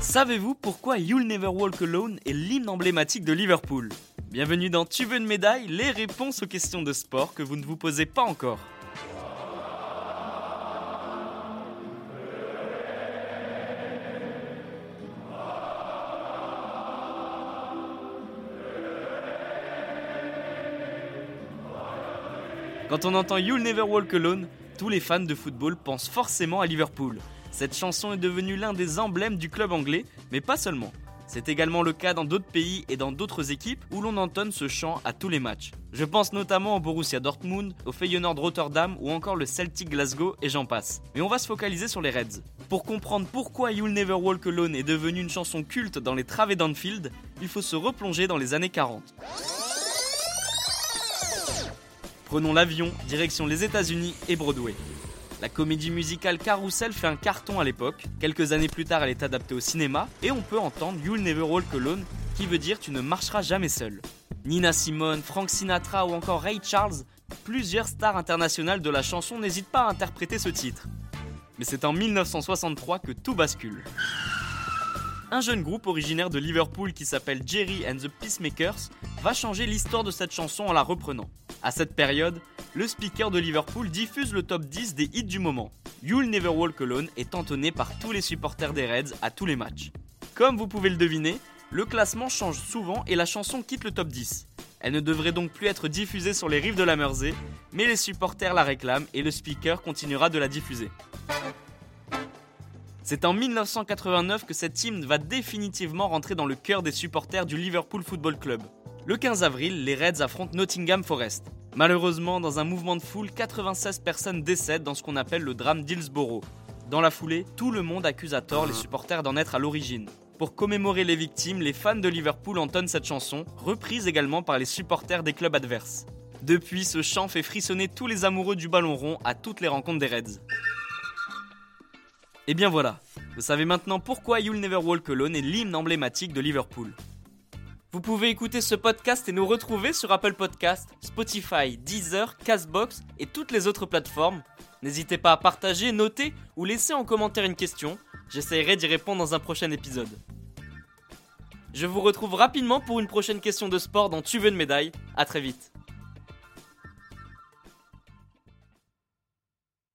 Savez-vous pourquoi You'll Never Walk Alone est l'hymne emblématique de Liverpool? Bienvenue dans Tu veux une médaille Les réponses aux questions de sport que vous ne vous posez pas encore. Quand on entend You'll Never Walk Alone, tous les fans de football pensent forcément à Liverpool. Cette chanson est devenue l'un des emblèmes du club anglais, mais pas seulement. C'est également le cas dans d'autres pays et dans d'autres équipes où l'on entonne ce chant à tous les matchs. Je pense notamment au Borussia Dortmund, au Feyenoord Rotterdam ou encore le Celtic Glasgow et j'en passe. Mais on va se focaliser sur les Reds. Pour comprendre pourquoi You'll Never Walk Alone est devenue une chanson culte dans les travées d'Anfield, il faut se replonger dans les années 40. Prenons l'avion, direction les États-Unis et Broadway. La comédie musicale Carousel fait un carton à l'époque. Quelques années plus tard, elle est adaptée au cinéma et on peut entendre You'll Never Walk Alone, qui veut dire tu ne marcheras jamais seul. Nina Simone, Frank Sinatra ou encore Ray Charles, plusieurs stars internationales de la chanson n'hésitent pas à interpréter ce titre. Mais c'est en 1963 que tout bascule. Un jeune groupe originaire de Liverpool qui s'appelle Jerry and the Peacemakers va changer l'histoire de cette chanson en la reprenant. À cette période, le speaker de Liverpool diffuse le top 10 des hits du moment. You'll Never Walk Alone est entonné par tous les supporters des Reds à tous les matchs. Comme vous pouvez le deviner, le classement change souvent et la chanson quitte le top 10. Elle ne devrait donc plus être diffusée sur les rives de la Mersey, mais les supporters la réclament et le speaker continuera de la diffuser. C'est en 1989 que cette hymne va définitivement rentrer dans le cœur des supporters du Liverpool Football Club. Le 15 avril, les Reds affrontent Nottingham Forest. Malheureusement, dans un mouvement de foule, 96 personnes décèdent dans ce qu'on appelle le drame d'Hillsborough. Dans la foulée, tout le monde accuse à tort les supporters d'en être à l'origine. Pour commémorer les victimes, les fans de Liverpool entonnent cette chanson, reprise également par les supporters des clubs adverses. Depuis, ce chant fait frissonner tous les amoureux du ballon rond à toutes les rencontres des Reds. Et bien voilà, vous savez maintenant pourquoi You'll Never Walk Alone est l'hymne emblématique de Liverpool. Vous pouvez écouter ce podcast et nous retrouver sur Apple Podcast, Spotify, Deezer, Castbox et toutes les autres plateformes. N'hésitez pas à partager, noter ou laisser en commentaire une question. J'essaierai d'y répondre dans un prochain épisode. Je vous retrouve rapidement pour une prochaine question de sport dans Tu veux une médaille. A très vite.